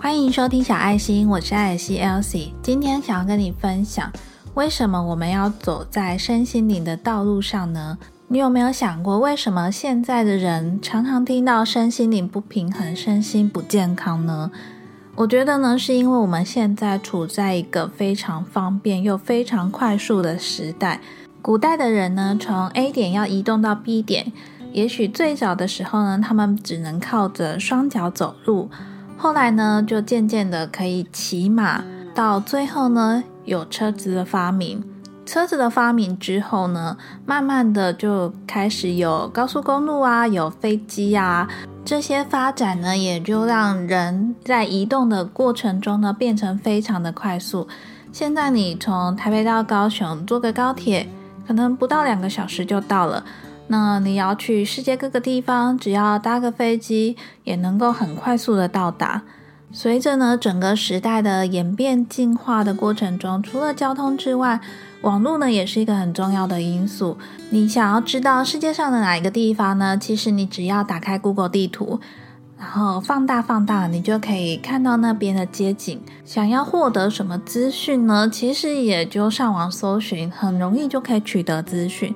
欢迎收听小爱心，我是艾尔西 Elsie。今天想要跟你分享，为什么我们要走在身心灵的道路上呢？你有没有想过，为什么现在的人常常听到身心灵不平衡、身心不健康呢？我觉得呢，是因为我们现在处在一个非常方便又非常快速的时代。古代的人呢，从 A 点要移动到 B 点，也许最早的时候呢，他们只能靠着双脚走路。后来呢，就渐渐的可以骑马，到最后呢，有车子的发明。车子的发明之后呢，慢慢的就开始有高速公路啊，有飞机啊，这些发展呢，也就让人在移动的过程中呢，变成非常的快速。现在你从台北到高雄坐个高铁，可能不到两个小时就到了。那你要去世界各个地方，只要搭个飞机，也能够很快速的到达。随着呢整个时代的演变进化的过程中，除了交通之外，网络呢也是一个很重要的因素。你想要知道世界上的哪一个地方呢？其实你只要打开 Google 地图，然后放大放大，你就可以看到那边的街景。想要获得什么资讯呢？其实也就上网搜寻，很容易就可以取得资讯。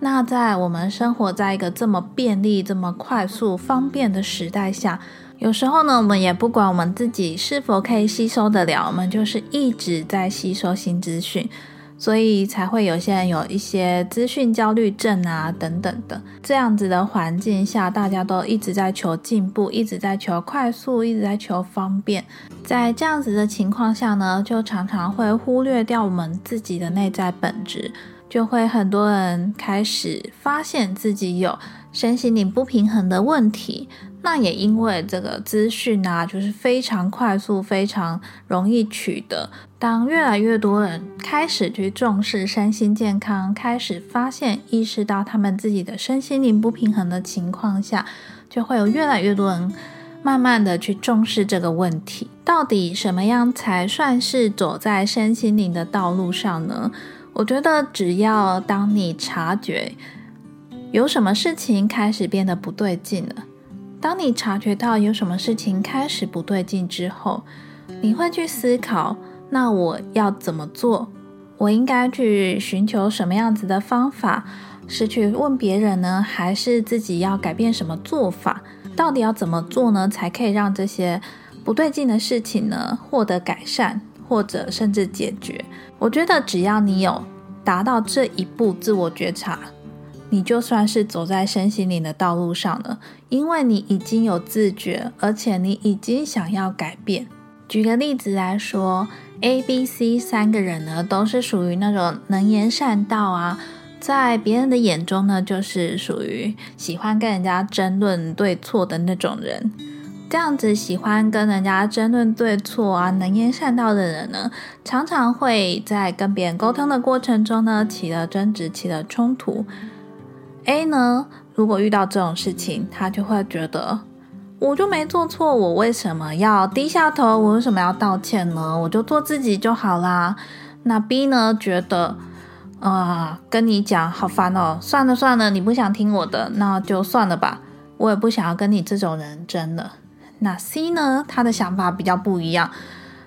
那在我们生活在一个这么便利、这么快速、方便的时代下，有时候呢，我们也不管我们自己是否可以吸收得了，我们就是一直在吸收新资讯，所以才会有些人有一些资讯焦虑症啊等等的。这样子的环境下，大家都一直在求进步，一直在求快速，一直在求方便。在这样子的情况下呢，就常常会忽略掉我们自己的内在本质。就会很多人开始发现自己有身心灵不平衡的问题，那也因为这个资讯啊，就是非常快速、非常容易取得。当越来越多人开始去重视身心健康，开始发现、意识到他们自己的身心灵不平衡的情况下，就会有越来越多人慢慢的去重视这个问题。到底什么样才算是走在身心灵的道路上呢？我觉得，只要当你察觉有什么事情开始变得不对劲了，当你察觉到有什么事情开始不对劲之后，你会去思考：那我要怎么做？我应该去寻求什么样子的方法？是去问别人呢，还是自己要改变什么做法？到底要怎么做呢，才可以让这些不对劲的事情呢获得改善？或者甚至解决，我觉得只要你有达到这一步自我觉察，你就算是走在身心灵的道路上了，因为你已经有自觉，而且你已经想要改变。举个例子来说，A、B、C 三个人呢，都是属于那种能言善道啊，在别人的眼中呢，就是属于喜欢跟人家争论对错的那种人。这样子喜欢跟人家争论对错啊，能言善道的人呢，常常会在跟别人沟通的过程中呢，起了争执，起了冲突。A 呢，如果遇到这种事情，他就会觉得，我就没做错，我为什么要低下头？我为什么要道歉呢？我就做自己就好啦。那 B 呢，觉得，啊，跟你讲好烦哦，算了算了，你不想听我的，那就算了吧，我也不想要跟你这种人争了。那 C 呢？他的想法比较不一样，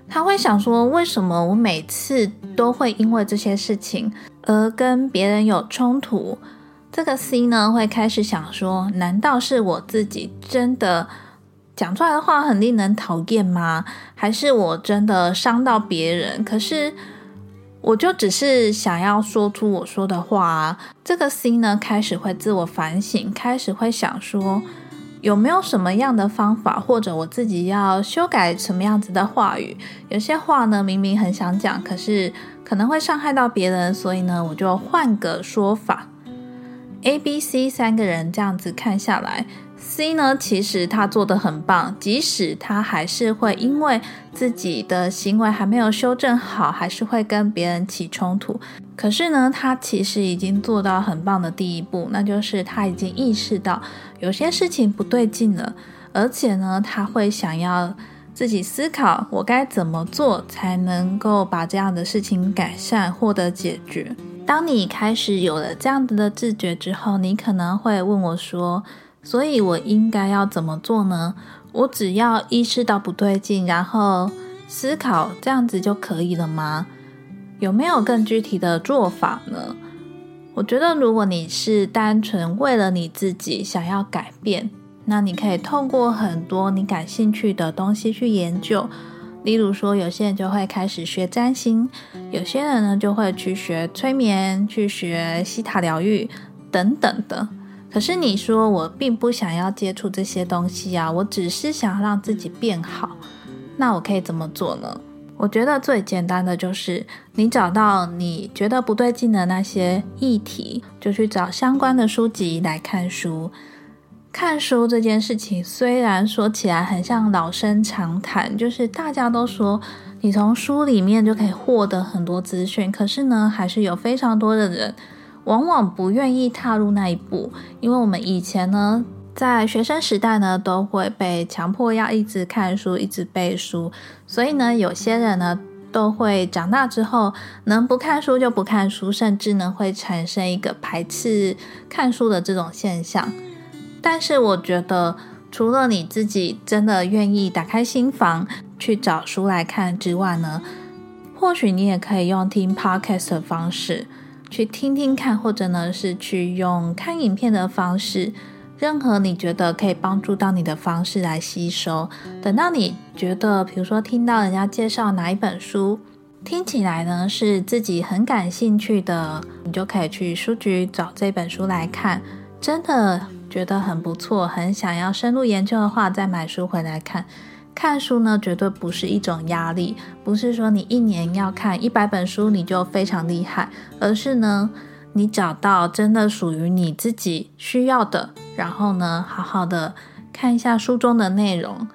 他会想说：为什么我每次都会因为这些事情而跟别人有冲突？这个 C 呢，会开始想说：难道是我自己真的讲出来的话很令人讨厌吗？还是我真的伤到别人？可是我就只是想要说出我说的话啊。这个 C 呢，开始会自我反省，开始会想说。有没有什么样的方法，或者我自己要修改什么样子的话语？有些话呢，明明很想讲，可是可能会伤害到别人，所以呢，我就换个说法。A、B、C 三个人这样子看下来。C 呢，其实他做的很棒，即使他还是会因为自己的行为还没有修正好，还是会跟别人起冲突。可是呢，他其实已经做到很棒的第一步，那就是他已经意识到有些事情不对劲了，而且呢，他会想要自己思考我该怎么做才能够把这样的事情改善，获得解决。当你开始有了这样子的自觉之后，你可能会问我说。所以我应该要怎么做呢？我只要意识到不对劲，然后思考，这样子就可以了吗？有没有更具体的做法呢？我觉得，如果你是单纯为了你自己想要改变，那你可以透过很多你感兴趣的东西去研究。例如说，有些人就会开始学占星，有些人呢就会去学催眠、去学西塔疗愈等等的。可是你说我并不想要接触这些东西啊，我只是想让自己变好，那我可以怎么做呢？我觉得最简单的就是你找到你觉得不对劲的那些议题，就去找相关的书籍来看书。看书这件事情虽然说起来很像老生常谈，就是大家都说你从书里面就可以获得很多资讯，可是呢，还是有非常多的人往往不愿意踏入那一步，因为我们以前呢。在学生时代呢，都会被强迫要一直看书、一直背书，所以呢，有些人呢都会长大之后能不看书就不看书，甚至呢会产生一个排斥看书的这种现象。但是我觉得，除了你自己真的愿意打开心房去找书来看之外呢，或许你也可以用听 podcast 的方式去听听看，或者呢是去用看影片的方式。任何你觉得可以帮助到你的方式来吸收。等到你觉得，比如说听到人家介绍哪一本书，听起来呢是自己很感兴趣的，你就可以去书局找这本书来看。真的觉得很不错，很想要深入研究的话，再买书回来看。看书呢，绝对不是一种压力，不是说你一年要看一百本书你就非常厉害，而是呢。你找到真的属于你自己需要的，然后呢，好好的看一下书中的内容。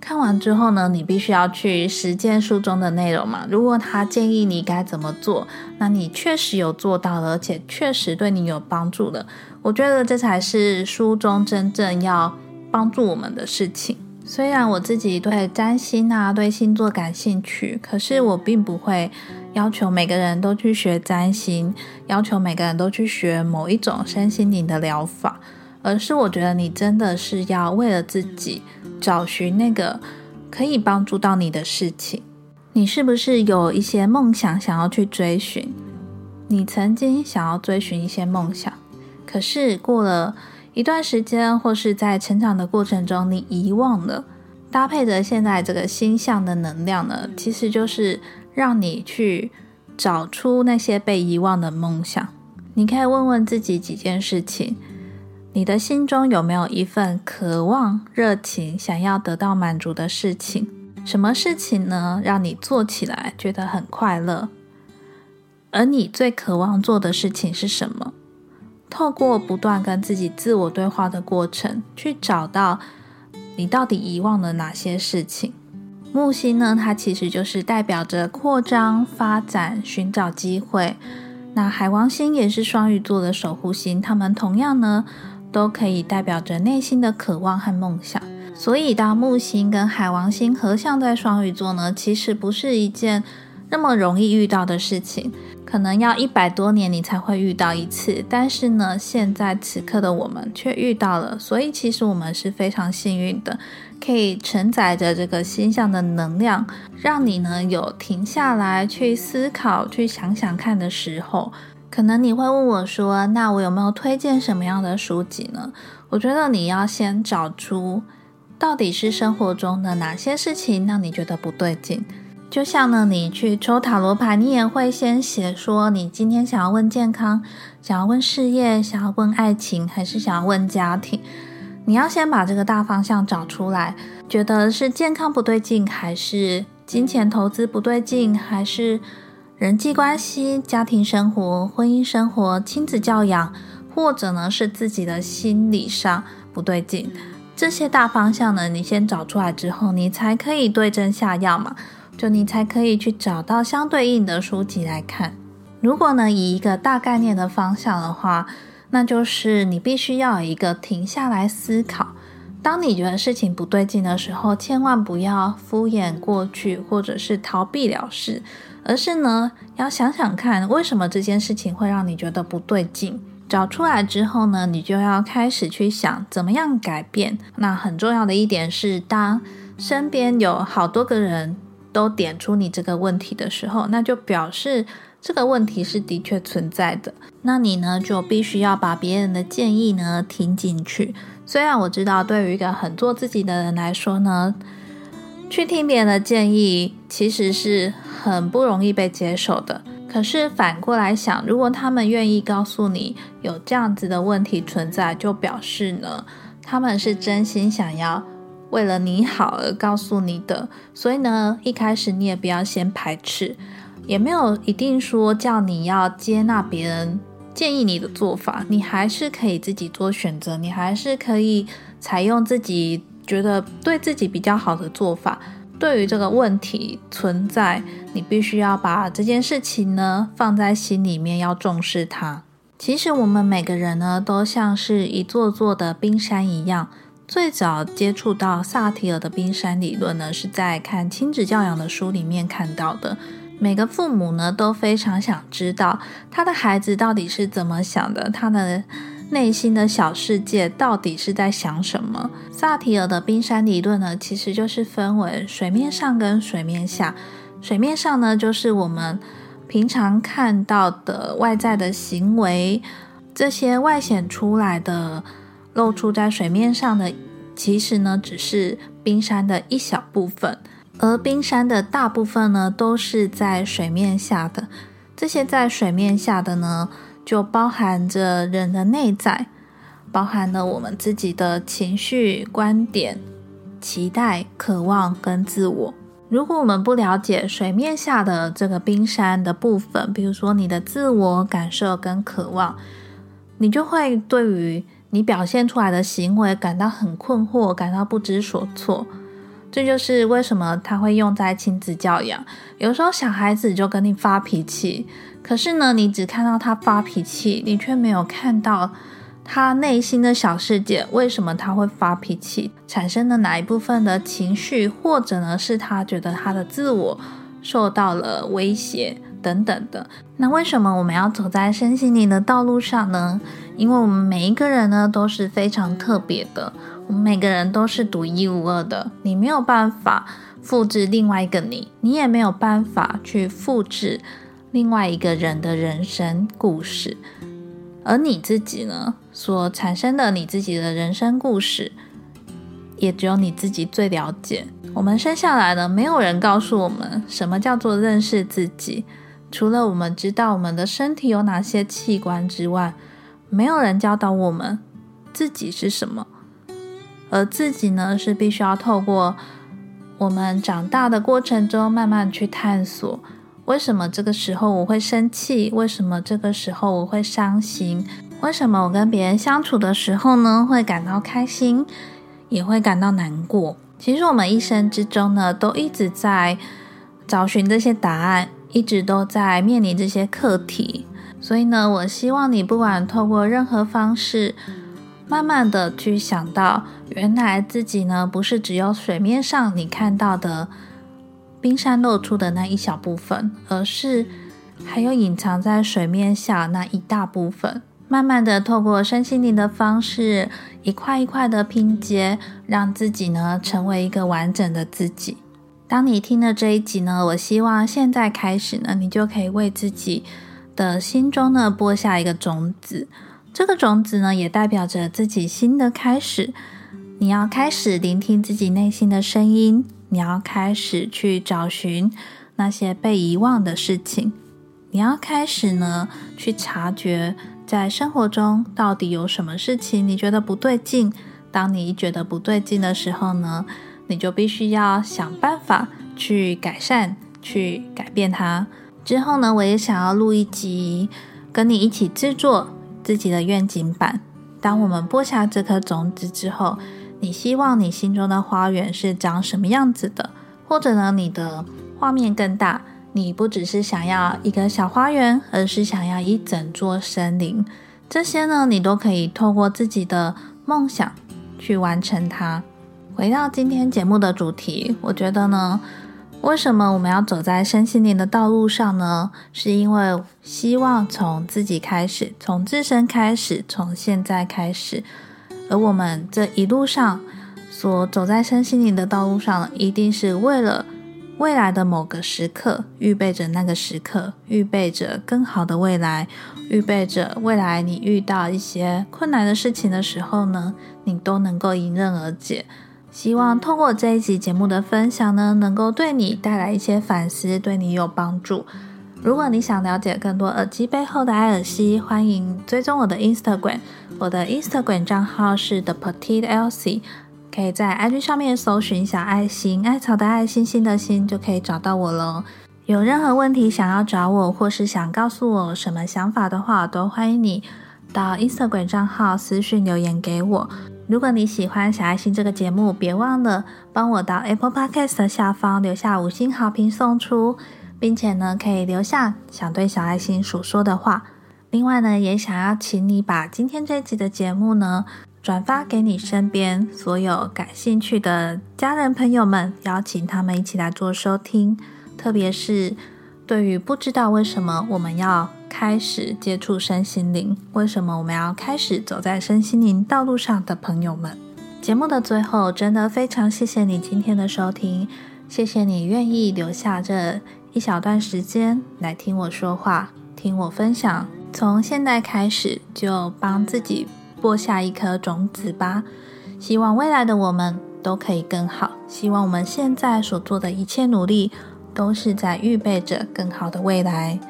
看完之后呢，你必须要去实践书中的内容嘛。如果他建议你该怎么做，那你确实有做到了，而且确实对你有帮助的。我觉得这才是书中真正要帮助我们的事情。虽然我自己对占星啊、对星座感兴趣，可是我并不会。要求每个人都去学占星，要求每个人都去学某一种身心灵的疗法，而是我觉得你真的是要为了自己找寻那个可以帮助到你的事情。你是不是有一些梦想想要去追寻？你曾经想要追寻一些梦想，可是过了一段时间，或是在成长的过程中，你遗忘了。搭配着现在这个星象的能量呢，其实就是。让你去找出那些被遗忘的梦想。你可以问问自己几件事情：你的心中有没有一份渴望、热情，想要得到满足的事情？什么事情呢？让你做起来觉得很快乐？而你最渴望做的事情是什么？透过不断跟自己自我对话的过程，去找到你到底遗忘了哪些事情。木星呢，它其实就是代表着扩张、发展、寻找机会。那海王星也是双鱼座的守护星，它们同样呢，都可以代表着内心的渴望和梦想。所以，当木星跟海王星合相在双鱼座呢，其实不是一件那么容易遇到的事情，可能要一百多年你才会遇到一次。但是呢，现在此刻的我们却遇到了，所以其实我们是非常幸运的。可以承载着这个星象的能量，让你呢有停下来去思考、去想想看的时候。可能你会问我说：“那我有没有推荐什么样的书籍呢？”我觉得你要先找出到底是生活中的哪些事情让你觉得不对劲。就像呢，你去抽塔罗牌，你也会先写说你今天想要问健康、想要问事业、想要问爱情，还是想要问家庭。你要先把这个大方向找出来，觉得是健康不对劲，还是金钱投资不对劲，还是人际关系、家庭生活、婚姻生活、亲子教养，或者呢是自己的心理上不对劲。这些大方向呢，你先找出来之后，你才可以对症下药嘛，就你才可以去找到相对应的书籍来看。如果呢以一个大概念的方向的话。那就是你必须要有一个停下来思考。当你觉得事情不对劲的时候，千万不要敷衍过去，或者是逃避了事，而是呢，要想想看，为什么这件事情会让你觉得不对劲。找出来之后呢，你就要开始去想怎么样改变。那很重要的一点是，当身边有好多个人都点出你这个问题的时候，那就表示这个问题是的确存在的。那你呢，就必须要把别人的建议呢听进去。虽然我知道，对于一个很做自己的人来说呢，去听别人的建议其实是很不容易被接受的。可是反过来想，如果他们愿意告诉你有这样子的问题存在，就表示呢，他们是真心想要为了你好而告诉你的。所以呢，一开始你也不要先排斥，也没有一定说叫你要接纳别人建议你的做法，你还是可以自己做选择，你还是可以采用自己觉得对自己比较好的做法。对于这个问题存在，你必须要把这件事情呢放在心里面，要重视它。其实我们每个人呢，都像是一座座的冰山一样。最早接触到萨提尔的冰山理论呢，是在看亲子教养的书里面看到的。每个父母呢，都非常想知道他的孩子到底是怎么想的，他的。内心的小世界到底是在想什么？萨提尔的冰山理论呢，其实就是分为水面上跟水面下。水面上呢，就是我们平常看到的外在的行为，这些外显出来的、露出在水面上的，其实呢，只是冰山的一小部分，而冰山的大部分呢，都是在水面下的。这些在水面下的呢？就包含着人的内在，包含了我们自己的情绪、观点、期待、渴望跟自我。如果我们不了解水面下的这个冰山的部分，比如说你的自我感受跟渴望，你就会对于你表现出来的行为感到很困惑，感到不知所措。这就是为什么他会用在亲子教养。有时候小孩子就跟你发脾气。可是呢，你只看到他发脾气，你却没有看到他内心的小世界。为什么他会发脾气？产生的哪一部分的情绪，或者呢，是他觉得他的自我受到了威胁等等的？那为什么我们要走在身心灵的道路上呢？因为我们每一个人呢都是非常特别的，我们每个人都是独一无二的。你没有办法复制另外一个你，你也没有办法去复制。另外一个人的人生故事，而你自己呢，所产生的你自己的人生故事，也只有你自己最了解。我们生下来呢，没有人告诉我们什么叫做认识自己，除了我们知道我们的身体有哪些器官之外，没有人教导我们自己是什么。而自己呢，是必须要透过我们长大的过程中，慢慢去探索。为什么这个时候我会生气？为什么这个时候我会伤心？为什么我跟别人相处的时候呢，会感到开心，也会感到难过？其实我们一生之中呢，都一直在找寻这些答案，一直都在面临这些课题。所以呢，我希望你不管透过任何方式，慢慢的去想到，原来自己呢，不是只有水面上你看到的。冰山露出的那一小部分，而是还有隐藏在水面下那一大部分。慢慢的，透过身心灵的方式，一块一块的拼接，让自己呢成为一个完整的自己。当你听了这一集呢，我希望现在开始呢，你就可以为自己的心中呢播下一个种子。这个种子呢，也代表着自己新的开始。你要开始聆听自己内心的声音。你要开始去找寻那些被遗忘的事情，你要开始呢去察觉在生活中到底有什么事情你觉得不对劲。当你觉得不对劲的时候呢，你就必须要想办法去改善、去改变它。之后呢，我也想要录一集，跟你一起制作自己的愿景版。当我们播下这颗种子之后。你希望你心中的花园是长什么样子的？或者呢，你的画面更大，你不只是想要一个小花园，而是想要一整座森林。这些呢，你都可以透过自己的梦想去完成它。回到今天节目的主题，我觉得呢，为什么我们要走在身心灵的道路上呢？是因为希望从自己开始，从自身开始，从现在开始。而我们这一路上所走在身心灵的道路上，一定是为了未来的某个时刻，预备着那个时刻，预备着更好的未来，预备着未来你遇到一些困难的事情的时候呢，你都能够迎刃而解。希望通过这一集节目的分享呢，能够对你带来一些反思，对你有帮助。如果你想了解更多耳机背后的艾尔西，欢迎追踪我的 Instagram，我的 Instagram 账号是 The Petite Elsie，可以在 IG 上面搜寻小爱心，艾草的爱，心心的心，就可以找到我了。有任何问题想要找我，或是想告诉我什么想法的话，都欢迎你到 Instagram 账号私讯留言给我。如果你喜欢小爱心这个节目，别忘了帮我到 Apple Podcast 的下方留下五星好评送出，并且呢，可以留下想对小爱心所说的话。另外呢，也想要请你把今天这集的节目呢，转发给你身边所有感兴趣的家人朋友们，邀请他们一起来做收听。特别是对于不知道为什么我们要。开始接触身心灵，为什么我们要开始走在身心灵道路上的朋友们？节目的最后，真的非常谢谢你今天的收听，谢谢你愿意留下这一小段时间来听我说话，听我分享。从现在开始，就帮自己播下一颗种子吧。希望未来的我们都可以更好，希望我们现在所做的一切努力，都是在预备着更好的未来。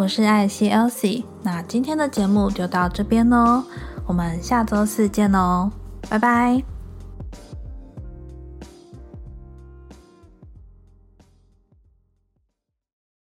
我是艾希 Elsie，那今天的节目就到这边喽，我们下周四见喽，拜拜。